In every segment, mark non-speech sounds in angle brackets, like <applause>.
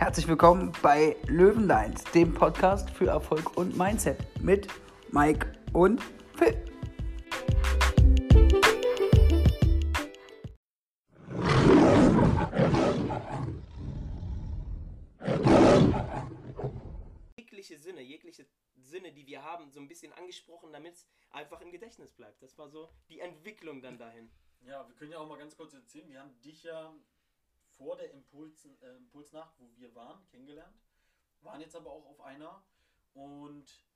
Herzlich willkommen bei Löwenlines, dem Podcast für Erfolg und Mindset mit Mike und Phil. jegliche Sinne, jegliche Sinne, die wir haben, so ein bisschen angesprochen, damit es einfach im Gedächtnis bleibt. Das war so die Entwicklung dann dahin. Ja, wir können ja auch mal ganz kurz erzählen. Wir haben dich ja vor der Impuls, äh, Impulsnacht, wo wir waren, kennengelernt. Waren jetzt aber auch auf einer und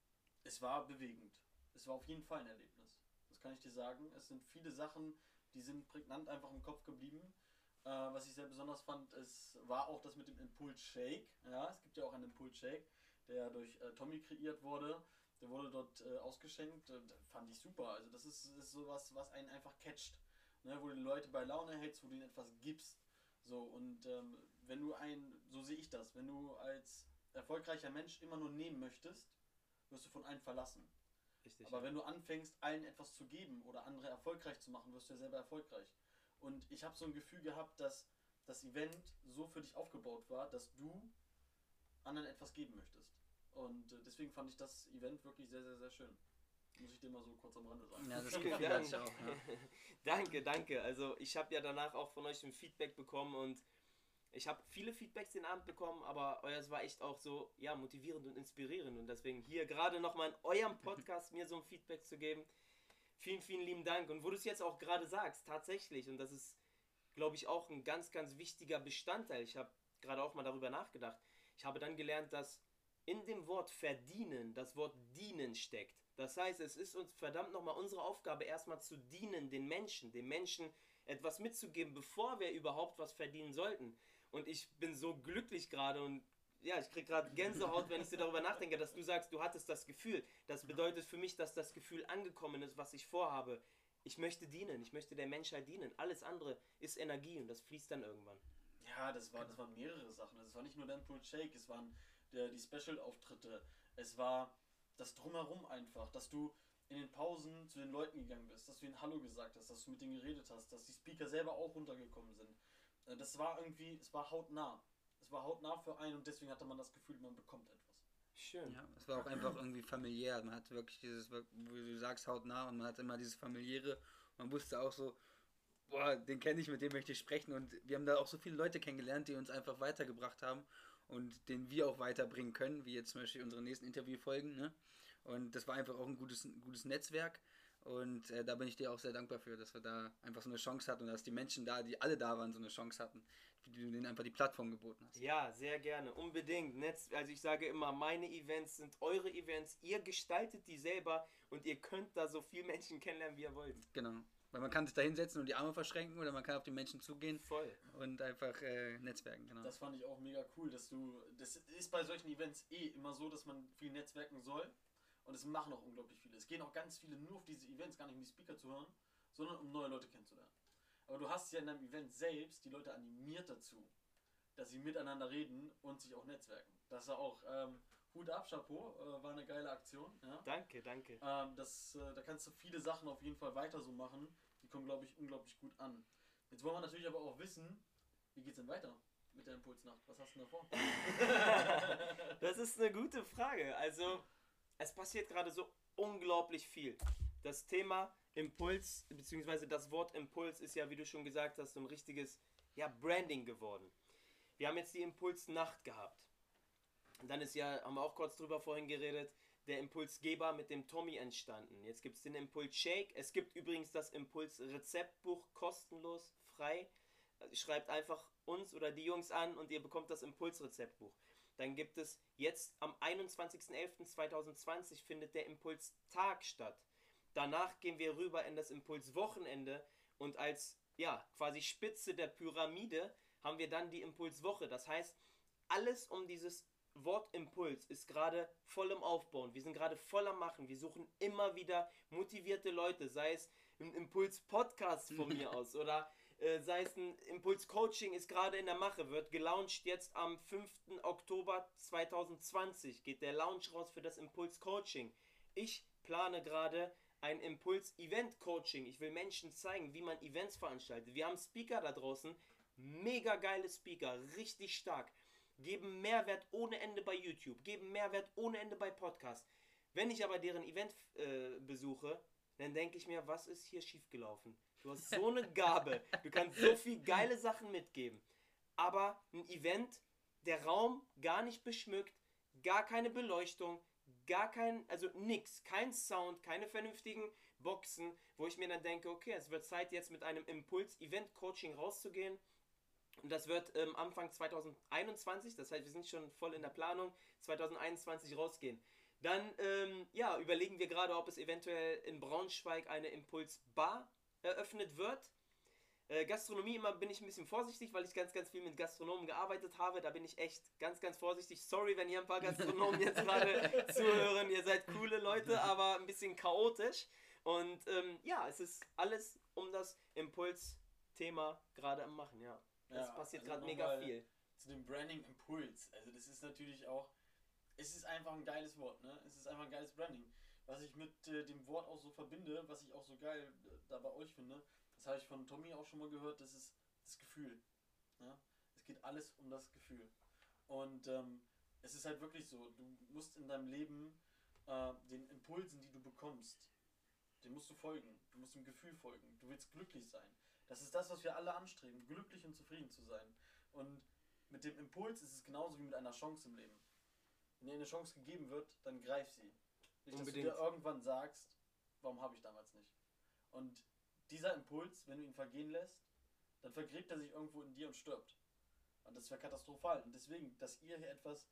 es war bewegend. Es war auf jeden Fall ein Erlebnis. Das kann ich dir sagen. Es sind viele Sachen, die sind prägnant einfach im Kopf geblieben. Äh, was ich sehr besonders fand, es war auch das mit dem Impuls Shake. Ja, es gibt ja auch einen Impuls Shake, der durch äh, Tommy kreiert wurde. Der wurde dort äh, ausgeschenkt. Fand ich super. Also das ist, ist sowas, was einen einfach catcht. Ne, wo du die Leute bei Laune hältst, wo du ihnen etwas gibst. So, und ähm, wenn du ein, so sehe ich das, wenn du als erfolgreicher Mensch immer nur nehmen möchtest, wirst du von allen verlassen. Richtig. Aber ja. wenn du anfängst, allen etwas zu geben oder andere erfolgreich zu machen, wirst du ja selber erfolgreich. Und ich habe so ein Gefühl gehabt, dass das Event so für dich aufgebaut war, dass du anderen etwas geben möchtest. Und äh, deswegen fand ich das Event wirklich sehr, sehr, sehr schön. Muss ich dir mal so kurz am Rande sagen. Ja, das <laughs> Vielen Gefühl Dank. hatte ich auch. Ja. danke, danke. Also ich habe ja danach auch von euch ein Feedback bekommen und ich habe viele Feedbacks den Abend bekommen, aber euers war echt auch so, ja, motivierend und inspirierend. Und deswegen hier gerade nochmal in eurem Podcast mir so ein Feedback zu geben. Vielen, vielen lieben Dank. Und wo du es jetzt auch gerade sagst, tatsächlich, und das ist, glaube ich, auch ein ganz, ganz wichtiger Bestandteil. Ich habe gerade auch mal darüber nachgedacht. Ich habe dann gelernt, dass in dem Wort verdienen das Wort dienen steckt. Das heißt, es ist uns verdammt nochmal unsere Aufgabe, erstmal zu dienen, den Menschen, den Menschen etwas mitzugeben, bevor wir überhaupt was verdienen sollten. Und ich bin so glücklich gerade und ja, ich kriege gerade Gänsehaut, wenn ich so darüber nachdenke, dass du sagst, du hattest das Gefühl. Das bedeutet für mich, dass das Gefühl angekommen ist, was ich vorhabe. Ich möchte dienen, ich möchte der Menschheit dienen. Alles andere ist Energie und das fließt dann irgendwann. Ja, das, war, das waren mehrere Sachen. Es war nicht nur der Impulse Shake, es waren der, die Special-Auftritte, es war das Drumherum einfach, dass du in den Pausen zu den Leuten gegangen bist, dass du ihnen Hallo gesagt hast, dass du mit denen geredet hast, dass die Speaker selber auch runtergekommen sind. Äh, Das war irgendwie, es war hautnah. Es war hautnah für einen und deswegen hatte man das Gefühl, man bekommt etwas. Schön. Ja, es war auch einfach irgendwie familiär. Man hat wirklich dieses, wo du sagst, hautnah und man hat immer dieses familiäre. Man wusste auch so, boah, den kenne ich, mit dem möchte ich sprechen. Und wir haben da auch so viele Leute kennengelernt, die uns einfach weitergebracht haben und den wir auch weiterbringen können, wie jetzt zum Beispiel unsere nächsten Interviewfolgen. Ne? Und das war einfach auch ein gutes, ein gutes Netzwerk. Und äh, da bin ich dir auch sehr dankbar für, dass wir da einfach so eine Chance hatten und dass die Menschen da, die alle da waren, so eine Chance hatten, die du denen einfach die Plattform geboten hast. Ja, sehr gerne, unbedingt. Netz, also ich sage immer, meine Events sind eure Events. Ihr gestaltet die selber und ihr könnt da so viele Menschen kennenlernen, wie ihr wollt. Genau. Weil man kann sich da hinsetzen und die Arme verschränken oder man kann auf die Menschen zugehen Voll. und einfach äh, netzwerken, genau. Das fand ich auch mega cool, dass du. Das ist bei solchen Events eh immer so, dass man viel netzwerken soll. Und es machen auch unglaublich viele. Es gehen auch ganz viele nur auf diese Events, gar nicht um die Speaker zu hören, sondern um neue Leute kennenzulernen. Aber du hast ja in deinem Event selbst die Leute animiert dazu, dass sie miteinander reden und sich auch netzwerken. Das war auch ähm, Hut ab, Chapeau, äh, war eine geile Aktion. Ja? Danke, danke. Ähm, das, äh, da kannst du viele Sachen auf jeden Fall weiter so machen. Die kommen, glaube ich, unglaublich gut an. Jetzt wollen wir natürlich aber auch wissen, wie geht's denn weiter mit der Impulsnacht? Was hast du denn da vor? <laughs> Das ist eine gute Frage. Also, es passiert gerade so unglaublich viel. Das Thema Impuls, beziehungsweise das Wort Impuls ist ja, wie du schon gesagt hast, so ein richtiges ja, Branding geworden. Wir haben jetzt die Impulsnacht gehabt. Und dann ist ja, haben wir auch kurz drüber vorhin geredet, der Impulsgeber mit dem Tommy entstanden. Jetzt gibt es den Impuls Shake. Es gibt übrigens das Impuls Rezeptbuch kostenlos, frei. Schreibt einfach uns oder die Jungs an und ihr bekommt das Impulsrezeptbuch. Dann gibt es jetzt am 21.11.2020 findet der Impulstag statt. Danach gehen wir rüber in das Impulswochenende und als ja, quasi Spitze der Pyramide haben wir dann die Impulswoche. Das heißt, alles um dieses Wort Impuls ist gerade voll im Aufbauen. Wir sind gerade voll am Machen. Wir suchen immer wieder motivierte Leute, sei es ein Impuls-Podcast von mir <laughs> aus oder äh, sei es ein Impuls-Coaching ist gerade in der Mache, wird gelauncht jetzt am 5. Oktober 2020. Geht der Launch raus für das Impuls-Coaching. Ich plane gerade ein Impuls-Event-Coaching. Ich will Menschen zeigen, wie man Events veranstaltet. Wir haben Speaker da draußen, mega geile Speaker, richtig stark. Geben Mehrwert ohne Ende bei YouTube, geben Mehrwert ohne Ende bei Podcast. Wenn ich aber deren Event äh, besuche, dann denke ich mir, was ist hier schiefgelaufen? Du hast so eine Gabe, du kannst so viel geile Sachen mitgeben. Aber ein Event, der Raum gar nicht beschmückt, gar keine Beleuchtung, gar kein, also nix, kein Sound, keine vernünftigen Boxen, wo ich mir dann denke, okay, es wird Zeit jetzt mit einem Impuls-Event-Coaching rauszugehen. Und das wird ähm, Anfang 2021, das heißt, wir sind schon voll in der Planung, 2021 rausgehen. Dann ähm, ja, überlegen wir gerade, ob es eventuell in Braunschweig eine Impuls-Bar eröffnet wird. Äh, Gastronomie immer bin ich ein bisschen vorsichtig, weil ich ganz, ganz viel mit Gastronomen gearbeitet habe. Da bin ich echt ganz, ganz vorsichtig. Sorry, wenn hier ein paar Gastronomen jetzt gerade <laughs> zuhören. Ihr seid coole Leute, aber ein bisschen chaotisch. Und ähm, ja, es ist alles um das Impuls-Thema gerade am Machen, ja. Es Ja, passiert also gerade mega viel. Zu dem Branding Impuls. Also das ist natürlich auch, es ist einfach ein geiles Wort, ne? Es ist einfach ein geiles Branding. Was ich mit äh, dem Wort auch so verbinde, was ich auch so geil äh, da bei euch finde, das habe ich von Tommy auch schon mal gehört, das ist das Gefühl. Ja? Es geht alles um das Gefühl. Und ähm, es ist halt wirklich so, du musst in deinem Leben äh, den Impulsen, die du bekommst, den musst du folgen. Du musst dem Gefühl folgen. Du willst glücklich sein. Das ist das, was wir alle anstreben, glücklich und zufrieden zu sein. Und mit dem Impuls ist es genauso wie mit einer Chance im Leben. Wenn dir eine Chance gegeben wird, dann greif sie. Nicht, dass Unbedingt. du dir irgendwann sagst, warum habe ich damals nicht. Und dieser Impuls, wenn du ihn vergehen lässt, dann vergräbt er sich irgendwo in dir und stirbt. Und das wäre katastrophal. Und deswegen, dass ihr hier etwas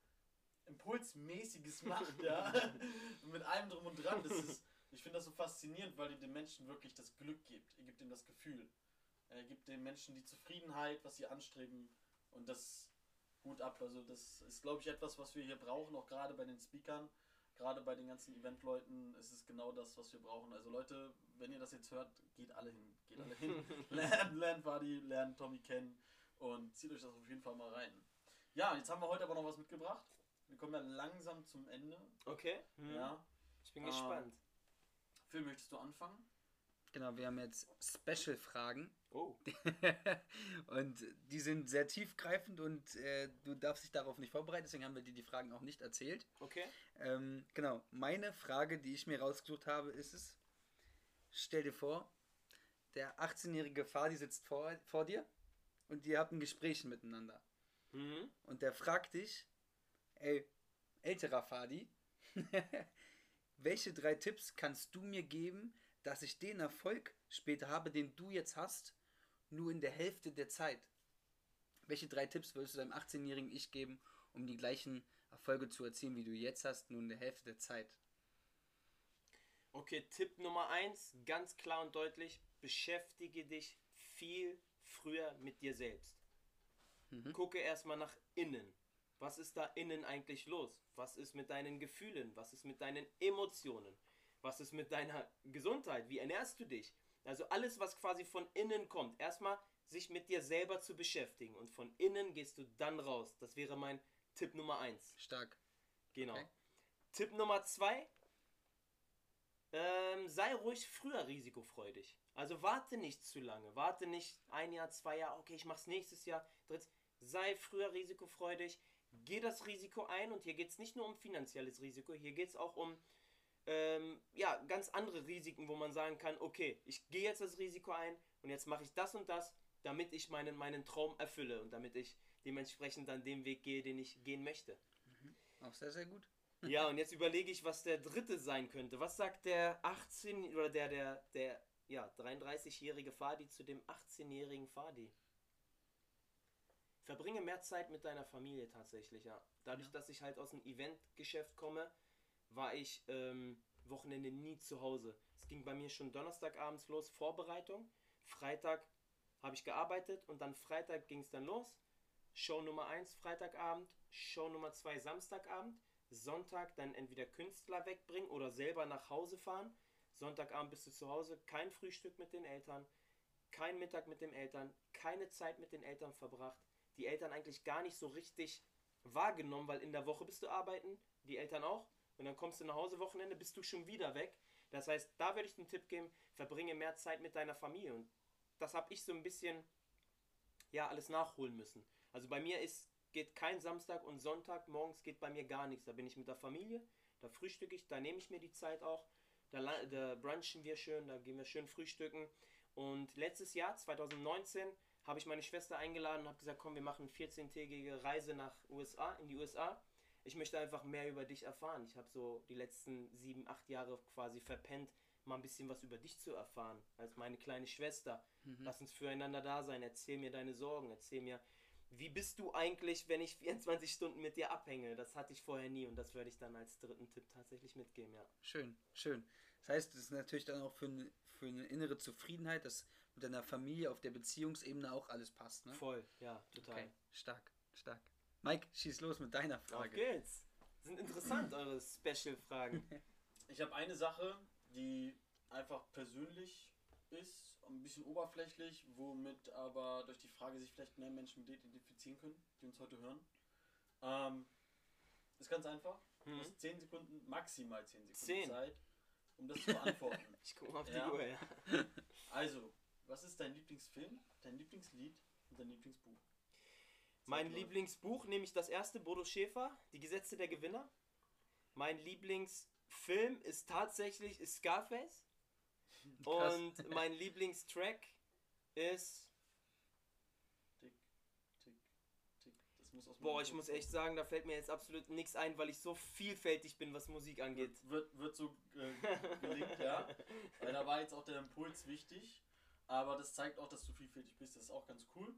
Impulsmäßiges <laughs> macht, ja, <laughs> mit allem drum und dran, das ist, ich finde das so faszinierend, weil ihr den Menschen wirklich das Glück gebt. Ihr gebt ihnen das Gefühl. Er gibt den Menschen die Zufriedenheit, was sie anstreben. Und das Hut ab. Also das ist, glaube ich, etwas, was wir hier brauchen, auch gerade bei den Speakern, gerade bei den ganzen Eventleuten. ist es genau das, was wir brauchen. Also Leute, wenn ihr das jetzt hört, geht alle hin. Geht alle hin. <laughs> lernt, lernt Buddy, lernt Tommy kennen und zieht euch das auf jeden Fall mal rein. Ja, jetzt haben wir heute aber noch was mitgebracht. Wir kommen ja langsam zum Ende. Okay. Mhm. Ja. Ich bin Ah. gespannt. Phil, möchtest du anfangen? Genau, wir haben jetzt Special-Fragen. Oh. <laughs> und die sind sehr tiefgreifend und äh, du darfst dich darauf nicht vorbereiten, deswegen haben wir dir die Fragen auch nicht erzählt. Okay. Ähm, genau, meine Frage, die ich mir rausgesucht habe, ist es, stell dir vor, der 18-jährige Fadi sitzt vor, vor dir und ihr habt ein Gespräch miteinander. Mhm. Und der fragt dich, ey, älterer Fadi, <laughs> welche drei Tipps kannst du mir geben, dass ich den Erfolg später habe, den du jetzt hast, nur in der Hälfte der Zeit? Welche drei Tipps würdest du deinem 18-jährigen Ich geben, um die gleichen Erfolge zu erzielen, wie du jetzt hast, nur in der Hälfte der Zeit? Okay, Tipp Nummer eins, ganz klar und deutlich, beschäftige dich viel früher mit dir selbst. Mhm. Gucke erstmal nach innen. Was ist da innen eigentlich los? Was ist mit deinen Gefühlen? Was ist mit deinen Emotionen? Was ist mit deiner Gesundheit? Wie ernährst du dich? Also alles, was quasi von innen kommt. Erstmal sich mit dir selber zu beschäftigen und von innen gehst du dann raus. Das wäre mein Tipp Nummer eins. Stark. Genau. Okay. Tipp Nummer zwei. Ähm, sei ruhig früher risikofreudig. Also warte nicht zu lange. Warte nicht ein Jahr, zwei Jahre, okay, ich mach's nächstes Jahr. Dritt, sei früher risikofreudig. Geh das Risiko ein und hier geht es nicht nur um finanzielles Risiko, hier geht es auch um ähm, ja, ganz andere Risiken, wo man sagen kann, okay, ich gehe jetzt das Risiko ein und jetzt mache ich das und das, damit ich meinen, meinen Traum erfülle und damit ich dementsprechend dann den Weg gehe, den ich gehen möchte. Auch sehr, sehr gut. Ja, und jetzt überlege ich, was der dritte sein könnte. Was sagt der 18 oder der der der ja, 33-jährige Fadi zu dem 18-jährigen Fadi? Verbringe mehr Zeit mit deiner Familie tatsächlich, ja. Dadurch, Ja. dass ich halt aus dem Eventgeschäft komme, war ich ähm, Wochenende nie zu Hause. Es ging bei mir schon Donnerstagabends los, Vorbereitung. Freitag habe ich gearbeitet und dann Freitag ging es dann los. Show Nummer 1 Freitagabend, Show Nummer 2 Samstagabend, Sonntag dann entweder Künstler wegbringen oder selber nach Hause fahren. Sonntagabend bist du zu Hause, kein Frühstück mit den Eltern, kein Mittag mit den Eltern, keine Zeit mit den Eltern verbracht. Die Eltern eigentlich gar nicht so richtig wahrgenommen, weil in der Woche bist du arbeiten, die Eltern auch. Und dann kommst du nach Hause Wochenende, bist du schon wieder weg. Das heißt, da würde ich den Tipp geben, verbringe mehr Zeit mit deiner Familie. Und das habe ich so ein bisschen, ja, alles nachholen müssen. Also bei mir ist geht kein Samstag und Sonntag, morgens geht bei mir gar nichts. Da bin ich mit der Familie, da frühstücke ich, da nehme ich mir die Zeit auch. Da, da brunchen wir schön, da gehen wir schön frühstücken. Und letztes Jahr, 2019, habe ich meine Schwester eingeladen und habe gesagt, komm, wir machen eine 14-tägige Reise nach USA, in die USA. Ich möchte einfach mehr über dich erfahren. Ich habe so die letzten sieben, acht Jahre quasi verpennt, mal ein bisschen was über dich zu erfahren, als meine kleine Schwester. Lass uns füreinander da sein. Erzähl mir deine Sorgen. Erzähl mir, wie bist du eigentlich, wenn ich <laughs> 24 Stunden mit dir abhänge? Das hatte ich vorher nie und das werde ich dann als dritten Tipp tatsächlich mitgeben, ja. Schön, schön. Das heißt, es ist natürlich dann auch für eine, für eine innere Zufriedenheit, dass mit deiner Familie auf der Beziehungsebene auch alles passt. Ne? Voll, ja, total. Okay, stark, stark. Mike, schieß los mit deiner Auf Frage. geht's. Sind interessant, <laughs> eure Special-Fragen. Ich habe eine Sache, die einfach persönlich ist, ein bisschen oberflächlich, womit aber durch die Frage sich vielleicht mehr Menschen mit identifizieren können, die uns heute hören. Ähm, ist ganz einfach. Du hast 10 Sekunden, maximal 10 Sekunden Zehn. Zeit, um das zu beantworten. <laughs> Ich gucke mal auf Ja. die Uhr, ja. also, was ist dein Lieblingsfilm, dein Lieblingslied und dein Lieblingsbuch? Mein läuft. Lieblingsbuch nehme ich das erste, Bodo Schäfer, Die Gesetze der Gewinner. Mein Lieblingsfilm ist tatsächlich ist Scarface. <laughs> Krass. Und mein Lieblingstrack ist. Tick, tick, tick. Das muss aus Boah, ich muss echt sagen, da fällt mir jetzt absolut nichts ein, weil ich so vielfältig bin, was Musik angeht. Wird, wird so äh, <laughs> gelegt, ja. Weil da war jetzt auch der Impuls wichtig. Aber das zeigt auch, dass du vielfältig bist. Das ist auch ganz cool.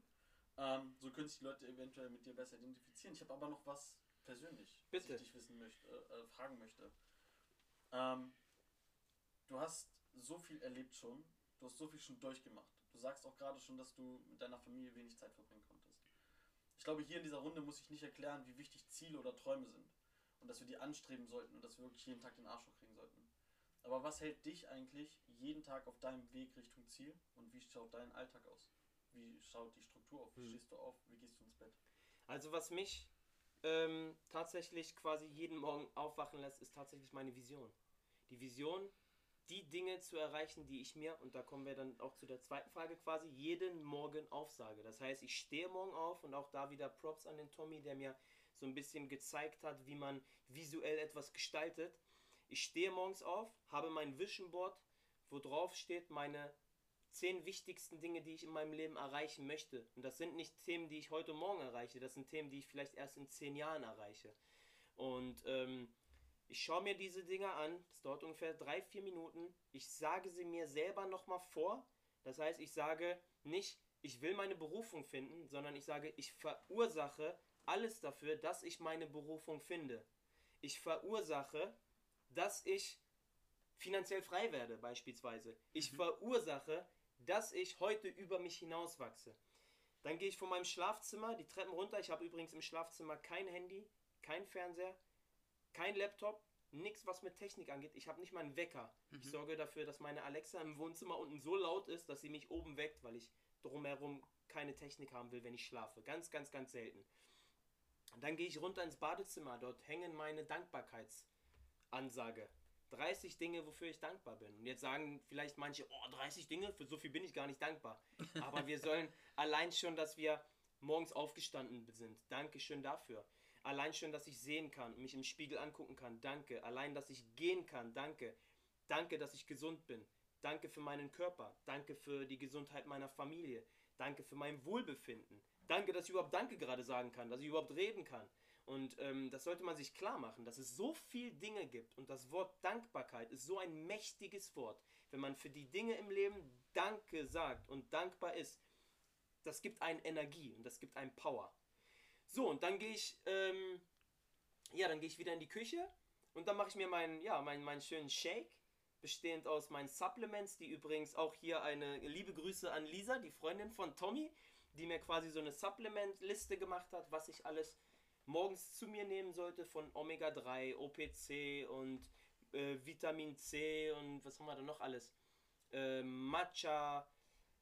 Ähm, können sich die Leute eventuell mit dir besser identifizieren. Ich habe aber noch was persönlich, Bitte. was ich dich wissen möchte, äh, äh, fragen möchte. Ähm, du hast so viel erlebt schon. Du hast so viel schon durchgemacht. Du sagst auch gerade schon, dass du mit deiner Familie wenig Zeit verbringen konntest. Ich glaube, hier in dieser Runde muss ich nicht erklären, wie wichtig Ziele oder Träume sind. Und dass wir die anstreben sollten und dass wir wirklich jeden Tag den Arsch hochkriegen sollten. Aber was hält dich eigentlich jeden Tag auf deinem Weg Richtung Ziel? Und wie schaut dein Alltag aus? Wie schaut die Struktur auf? Wie Hm. stehst du auf? Wie gehst du ins Bett? Also, was mich ähm, tatsächlich quasi jeden Morgen aufwachen lässt, ist tatsächlich meine Vision. Die Vision, die Dinge zu erreichen, die ich mir, und da kommen wir dann auch zu der zweiten Frage quasi, jeden Morgen aufsage. Das heißt, ich stehe morgen auf und auch da wieder Props an den Tommy, der mir so ein bisschen gezeigt hat, wie man visuell etwas gestaltet. Ich stehe morgens auf, habe mein Vision Board, wo drauf steht meine zehn wichtigsten Dinge, die ich in meinem Leben erreichen möchte. Und das sind nicht Themen, die ich heute Morgen erreiche, das sind Themen, die ich vielleicht erst in zehn Jahren erreiche. Und ähm, ich schaue mir diese Dinge an, das dauert ungefähr drei, vier Minuten. Ich sage sie mir selber nochmal vor. Das heißt, ich sage nicht, ich will meine Berufung finden, sondern ich sage, ich verursache alles dafür, dass ich meine Berufung finde. Ich verursache, dass ich finanziell frei werde, beispielsweise. Ich verursache, dass ich heute über mich hinauswachse. Dann gehe ich von meinem Schlafzimmer die Treppen runter. Ich habe übrigens im Schlafzimmer kein Handy, kein Fernseher, kein Laptop, nichts, was mit Technik angeht. Ich habe nicht mal einen Wecker. Ich sorge dafür, dass meine Alexa im Wohnzimmer unten so laut ist, dass sie mich oben weckt, weil ich drumherum keine Technik haben will, wenn ich schlafe. Ganz, ganz, ganz selten. Und dann gehe ich runter ins Badezimmer. Dort hängen meine Dankbarkeitsansage. 30 Dinge, wofür ich dankbar bin. Und jetzt sagen vielleicht manche, oh, 30 Dinge, für so viel bin ich gar nicht dankbar. Aber wir sollen <laughs> allein schon, dass wir morgens aufgestanden sind. Dankeschön dafür. Allein schon, dass ich sehen kann und mich im Spiegel angucken kann. Danke. Allein, dass ich gehen kann. Danke. Danke, dass ich gesund bin. Danke für meinen Körper. Danke für die Gesundheit meiner Familie. Danke für mein Wohlbefinden. Danke, dass ich überhaupt Danke gerade sagen kann, dass ich überhaupt reden kann. Und ähm, das sollte man sich klar machen, dass es so viel Dinge gibt. Und das Wort Dankbarkeit ist so ein mächtiges Wort. Wenn man für die Dinge im Leben Danke sagt und dankbar ist, das gibt einen Energie und das gibt einen Power. So, und dann gehe ich, ähm, ja, dann gehe ich wieder in die Küche und dann mache ich mir meinen, ja, meinen, meinen schönen Shake, bestehend aus meinen Supplements, die übrigens auch hier eine liebe Grüße an Lisa, die Freundin von Tommy, die mir quasi so eine Supplement-Liste gemacht hat, was ich alles morgens zu mir nehmen sollte von Omega-3, OPC und äh, Vitamin C und was haben wir da noch alles? Äh, Matcha,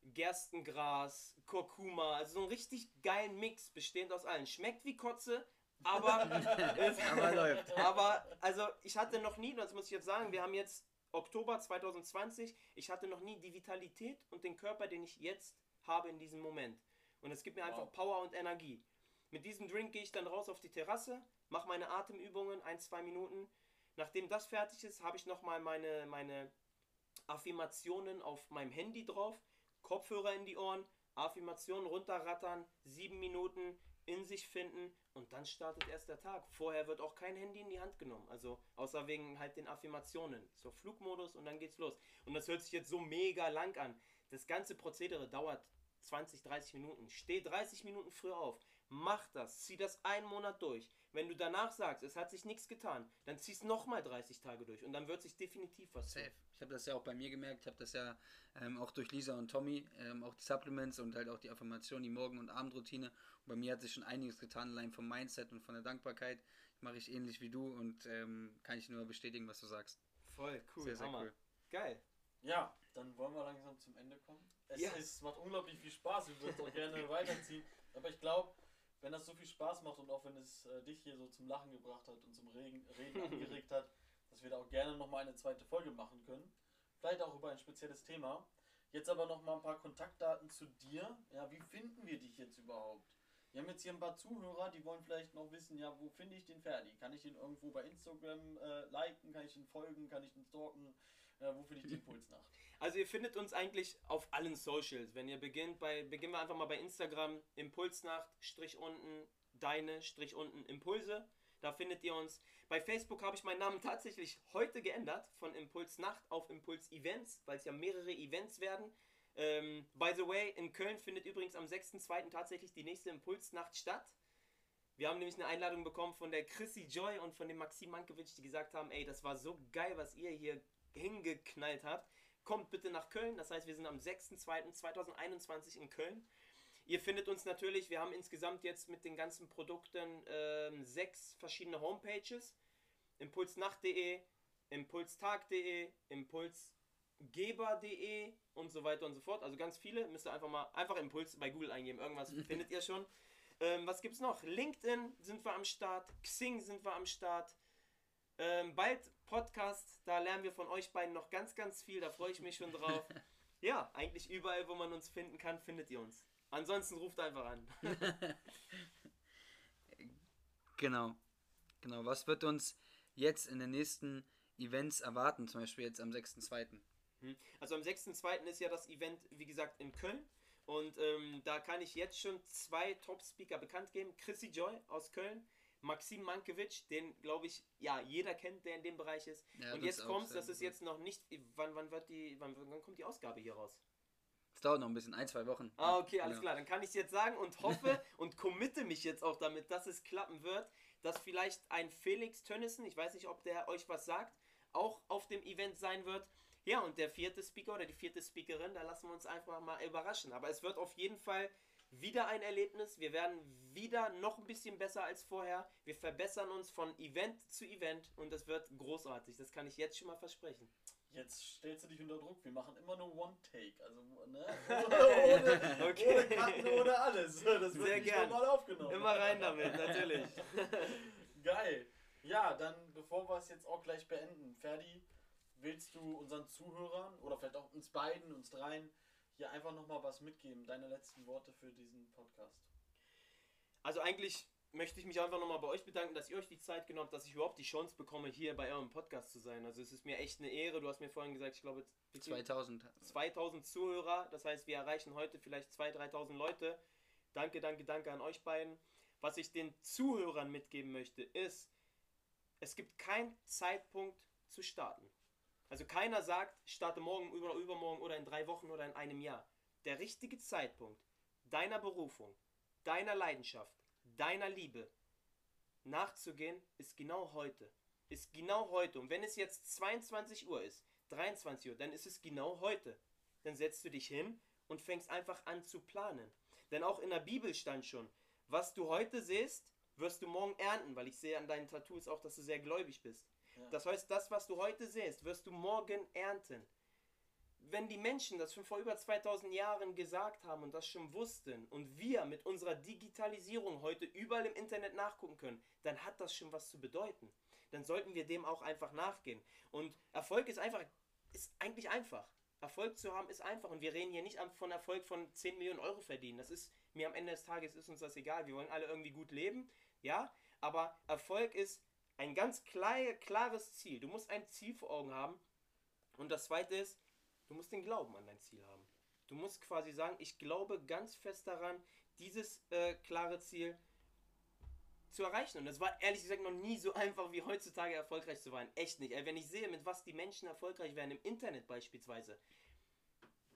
Gerstengras, Kurkuma, also so einen richtig geilen Mix, bestehend aus allen. Schmeckt wie Kotze, aber, <laughs> Aber läuft. <laughs> aber also ich hatte noch nie, das muss ich jetzt sagen, wir haben jetzt Oktober 2020, ich hatte noch nie die Vitalität und den Körper, den ich jetzt habe in diesem Moment. Und es gibt mir einfach Wow. Power und Energie. Mit diesem Drink gehe ich dann raus auf die Terrasse, mache meine Atemübungen, ein, zwei Minuten. Nachdem das fertig ist, habe ich nochmal meine, meine Affirmationen auf meinem Handy drauf, Kopfhörer in die Ohren, Affirmationen runterrattern, sieben Minuten in sich finden und dann startet erst der Tag. Vorher wird auch kein Handy in die Hand genommen, also außer wegen halt den Affirmationen. So Flugmodus und dann geht's los. Und das hört sich jetzt so mega lang an. Das ganze Prozedere dauert 20, 30 Minuten. Steh 30 Minuten früher auf. Mach das. Zieh das einen Monat durch. Wenn du danach sagst, es hat sich nichts getan, dann ziehst nochmal 30 Tage durch und dann wird sich definitiv was Safe. Ich habe das ja auch bei mir gemerkt. Ich habe das ja ähm, auch durch Lisa und Tommy, ähm, auch die Supplements und halt auch die Affirmation, die Morgen- und Abendroutine. Und bei mir hat sich schon einiges getan, allein vom Mindset und von der Dankbarkeit. Mache ich ähnlich wie du und ähm, kann ich nur bestätigen, was du sagst. Voll cool. Sehr, sehr Hammer. cool. Geil. Ja, dann wollen wir langsam zum Ende kommen. Es Ja. ist, macht unglaublich viel Spaß, wir würden es auch gerne <laughs> weiterziehen. Aber ich glaube, wenn das so viel Spaß macht und auch wenn es äh, dich hier so zum Lachen gebracht hat und zum Regen, Reden angeregt hat, <laughs> dass wir da auch gerne nochmal eine zweite Folge machen können. Vielleicht auch über ein spezielles Thema. Jetzt aber nochmal ein paar Kontaktdaten zu dir. Ja, wie finden wir dich jetzt überhaupt? Wir haben jetzt hier ein paar Zuhörer, die wollen vielleicht noch wissen, ja, wo finde ich den Ferdi? Kann ich den irgendwo bei Instagram äh, liken? Kann ich den folgen? Kann ich den stalken? Äh, wo finde ich die <laughs> Impulsnacht? Also ihr findet uns eigentlich auf allen Socials. Wenn ihr beginnt, bei, beginnen wir einfach mal bei Instagram, Impulsnacht, Strich unten, deine, Strich unten, Impulse. Da findet ihr uns. Bei Facebook habe ich meinen Namen tatsächlich heute geändert, von Impulsnacht auf Impuls Events, weil es ja mehrere Events werden. Ähm, by the way, in Köln findet übrigens am 6.2. tatsächlich die nächste Impulsnacht statt. Wir haben nämlich eine Einladung bekommen von der Chrissy Joy und von dem Maxim Mankiewicz, die gesagt haben, ey, das war so geil, was ihr hier hingeknallt habt. Kommt bitte nach Köln. Das heißt, wir sind am 6.2.2021 in Köln. Ihr findet uns natürlich, wir haben insgesamt jetzt mit den ganzen Produkten ähm, sechs verschiedene Homepages. Impulsnacht.de, Impulstag.de, Impulsgeber.de und so weiter und so fort. Also ganz viele. Müsst ihr einfach mal einfach Impuls bei Google eingeben. Irgendwas <laughs> findet ihr schon. Ähm, was gibt's noch? LinkedIn sind wir am Start. Xing sind wir am Start. Ähm, bald Podcast, da lernen wir von euch beiden noch ganz, ganz viel. Da freue ich mich schon drauf. <laughs> Ja, eigentlich überall, wo man uns finden kann, findet ihr uns. Ansonsten ruft einfach an. <laughs> Genau. Genau. Was wird uns jetzt in den nächsten Events erwarten? Zum Beispiel jetzt am 6.2. Hm. Also am 6.2. ist ja das Event, wie gesagt, in Köln. Und ähm, da kann ich jetzt schon zwei Top-Speaker bekannt geben. Chrissy Joy aus Köln, Maxim Mankiewicz, den glaube ich, ja, jeder kennt, der in dem Bereich ist. Ja, Und jetzt ist auch kommt, sehr das ist jetzt noch nicht, wann, wann wird die, wann, wann kommt die Ausgabe hier raus? Es dauert noch ein bisschen, ein, zwei Wochen. Ah, okay, alles Ja. klar. Dann kann ich es jetzt sagen und hoffe <laughs> und committe mich jetzt auch damit, dass es klappen wird, dass vielleicht ein Felix Tönnissen, ich weiß nicht, ob der euch was sagt, auch auf dem Event sein wird. Ja, und der vierte Speaker oder die vierte Speakerin, da lassen wir uns einfach mal überraschen. Aber es wird auf jeden Fall wieder ein Erlebnis. Wir werden wieder noch ein bisschen besser als vorher. Wir verbessern uns von Event zu Event und das wird großartig. Das kann ich jetzt schon mal versprechen. Jetzt stellst du dich unter Druck. Wir machen immer nur One-Take. Also, ne? <laughs> ohne, Okay. ohne Karten, ohne alles. Das wird Sehr nicht gern. normal aufgenommen. Immer rein damit, natürlich. <laughs> Geil. Ja, dann bevor wir es jetzt auch gleich beenden, Ferdi, willst du unseren Zuhörern oder vielleicht auch uns beiden, uns dreien, hier einfach nochmal was mitgeben? Deine letzten Worte für diesen Podcast. Also eigentlich möchte ich mich einfach nochmal bei euch bedanken, dass ihr euch die Zeit genommen habt, dass ich überhaupt die Chance bekomme, hier bei eurem Podcast zu sein. Also es ist mir echt eine Ehre. Du hast mir vorhin gesagt, ich glaube, wie viel? 2000. 2000 Zuhörer. Das heißt, wir erreichen heute vielleicht 2.000, 3.000 Leute. Danke, danke, danke an euch beiden. Was ich den Zuhörern mitgeben möchte, ist, es gibt keinen Zeitpunkt zu starten. Also keiner sagt, starte morgen, über, übermorgen oder in drei Wochen oder in einem Jahr. Der richtige Zeitpunkt deiner Berufung, deiner Leidenschaft, deiner Liebe nachzugehen, ist genau heute. Ist genau heute. Und wenn es jetzt 22 Uhr ist, 23 Uhr, dann ist es genau heute. Dann setzt du dich hin und fängst einfach an zu planen. Denn auch in der Bibel stand schon, was du heute siehst, wirst du morgen ernten, weil ich sehe an deinen Tattoos auch, dass du sehr gläubig bist. Das heißt, das, was du heute siehst, wirst du morgen ernten. Wenn die Menschen das schon vor über 2000 Jahren gesagt haben und das schon wussten und wir mit unserer Digitalisierung heute überall im Internet nachgucken können, dann hat das schon was zu bedeuten. Dann sollten wir dem auch einfach nachgehen. Und Erfolg ist einfach, ist eigentlich einfach. Erfolg zu haben ist einfach. Und wir reden hier nicht von Erfolg von 10 Millionen Euro verdienen. Das ist mir am Ende des Tages ist uns das egal. Wir wollen alle irgendwie gut leben, ja, aber Erfolg ist ein ganz klar, klares Ziel. Du musst ein Ziel vor Augen haben. Und das zweite ist, du musst den Glauben an dein Ziel haben. Du musst quasi sagen, ich glaube ganz fest daran, dieses äh, klare Ziel zu erreichen. Und es war ehrlich gesagt noch nie so <laughs> einfach wie heutzutage erfolgreich zu sein. Echt nicht. Wenn ich sehe, mit was die Menschen erfolgreich werden, im Internet beispielsweise,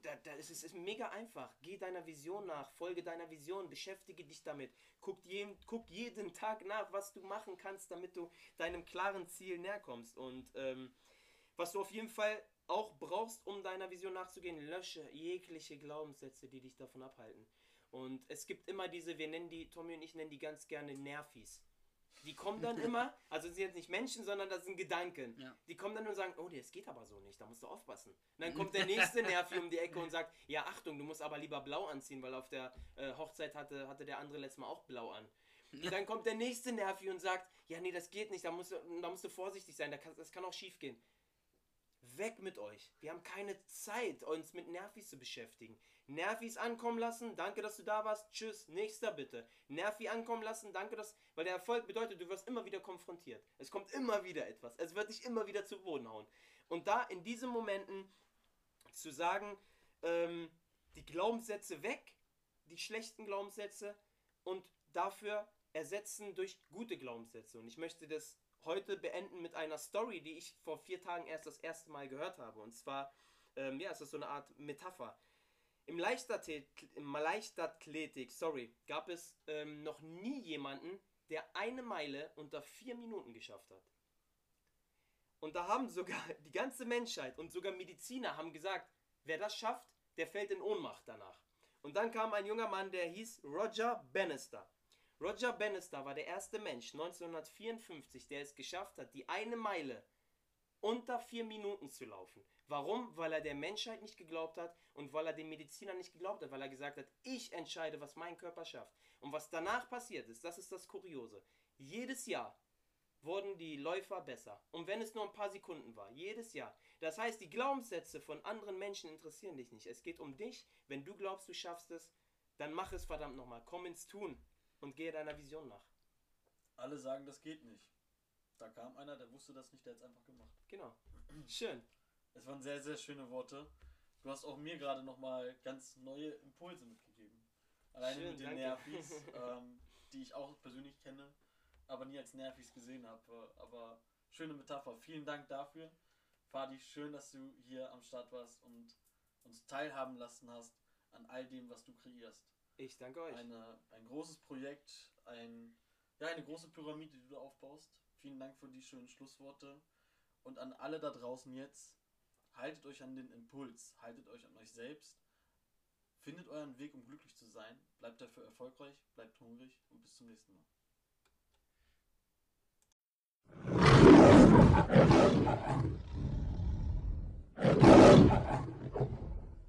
da, da ist es ist mega einfach. Geh deiner Vision nach, folge deiner Vision, beschäftige dich damit. Guck, je, guck jeden Tag nach, was du machen kannst, damit du deinem klaren Ziel näher kommst. Und ähm, was du auf jeden Fall auch brauchst, um deiner Vision nachzugehen, lösche jegliche Glaubenssätze, die dich davon abhalten. Und es gibt immer diese, wir nennen die, Tommy und ich nennen die ganz gerne Nervis. Die kommen dann immer, also sind jetzt nicht Menschen, sondern das sind Gedanken. Ja. Die kommen dann und sagen, oh, das geht aber so nicht, da musst du aufpassen. Und dann kommt der nächste <laughs> Nervi um die Ecke und sagt, ja, Achtung, du musst aber lieber blau anziehen, weil auf der äh, Hochzeit hatte, hatte der andere letztes Mal auch blau an. Und dann kommt der nächste Nervi und sagt, ja, nee, das geht nicht, da musst du, da musst du vorsichtig sein, da kann, das kann auch schief gehen. Weg mit euch. Wir haben keine Zeit, uns mit Nervis zu beschäftigen. Nervis ankommen lassen, danke, dass du da warst. Tschüss, nächster bitte. Nervi ankommen lassen, danke, dass. Weil der Erfolg bedeutet, du wirst immer wieder konfrontiert. Es kommt immer wieder etwas. Es wird dich immer wieder zu Boden hauen. Und da in diesen Momenten zu sagen, ähm, die Glaubenssätze weg, die schlechten Glaubenssätze und dafür ersetzen durch gute Glaubenssätze. Und ich möchte das heute beenden mit einer Story, die ich vor vier Tagen erst das erste Mal gehört habe. Und zwar, ähm, ja, es ist so eine Art Metapher. Im, Leichtathlet im Leichtathletik, sorry, gab es ähm, noch nie jemanden, der eine Meile unter vier Minuten geschafft hat. Und da haben sogar <laughs> die ganze Menschheit und sogar Mediziner haben gesagt, wer das schafft, der fällt in Ohnmacht danach. Und dann kam ein junger Mann, der hieß Roger Bannister. Roger Bannister war der erste Mensch 1954, der es geschafft hat, die eine Meile unter vier Minuten zu laufen. Warum? Weil er der Menschheit nicht geglaubt hat und weil er den Medizinern nicht geglaubt hat, weil er gesagt hat, ich entscheide, was mein Körper schafft. Und was danach passiert ist, das ist das Kuriose. Jedes Jahr wurden die Läufer besser. Und wenn es nur ein paar Sekunden war, jedes Jahr. Das heißt, die Glaubenssätze von anderen Menschen interessieren dich nicht. Es geht um dich. Wenn du glaubst, du schaffst es, dann mach es verdammt nochmal. Komm ins Tun und gehe deiner Vision nach. Alle sagen, das geht nicht. Da kam einer, der wusste das nicht, der hat es einfach gemacht. Genau. Schön. Es waren sehr, sehr schöne Worte. Du hast auch mir gerade nochmal ganz neue Impulse mitgegeben. Alleine Schön, mit den danke. Nervis, <laughs> ähm, die ich auch persönlich kenne, aber nie als Nervis gesehen habe. Aber schöne Metapher. Vielen Dank dafür. Fadi, schön, dass du hier am Start warst und uns teilhaben lassen hast an all dem, was du kreierst. Ich danke euch. Eine, ein großes Projekt, ein, ja, eine große Pyramide, die du da aufbaust. Vielen Dank für die schönen Schlussworte. Und an alle da draußen jetzt, haltet euch an den Impuls, haltet euch an euch selbst. Findet euren Weg, um glücklich zu sein. Bleibt dafür erfolgreich, bleibt hungrig und bis zum nächsten Mal.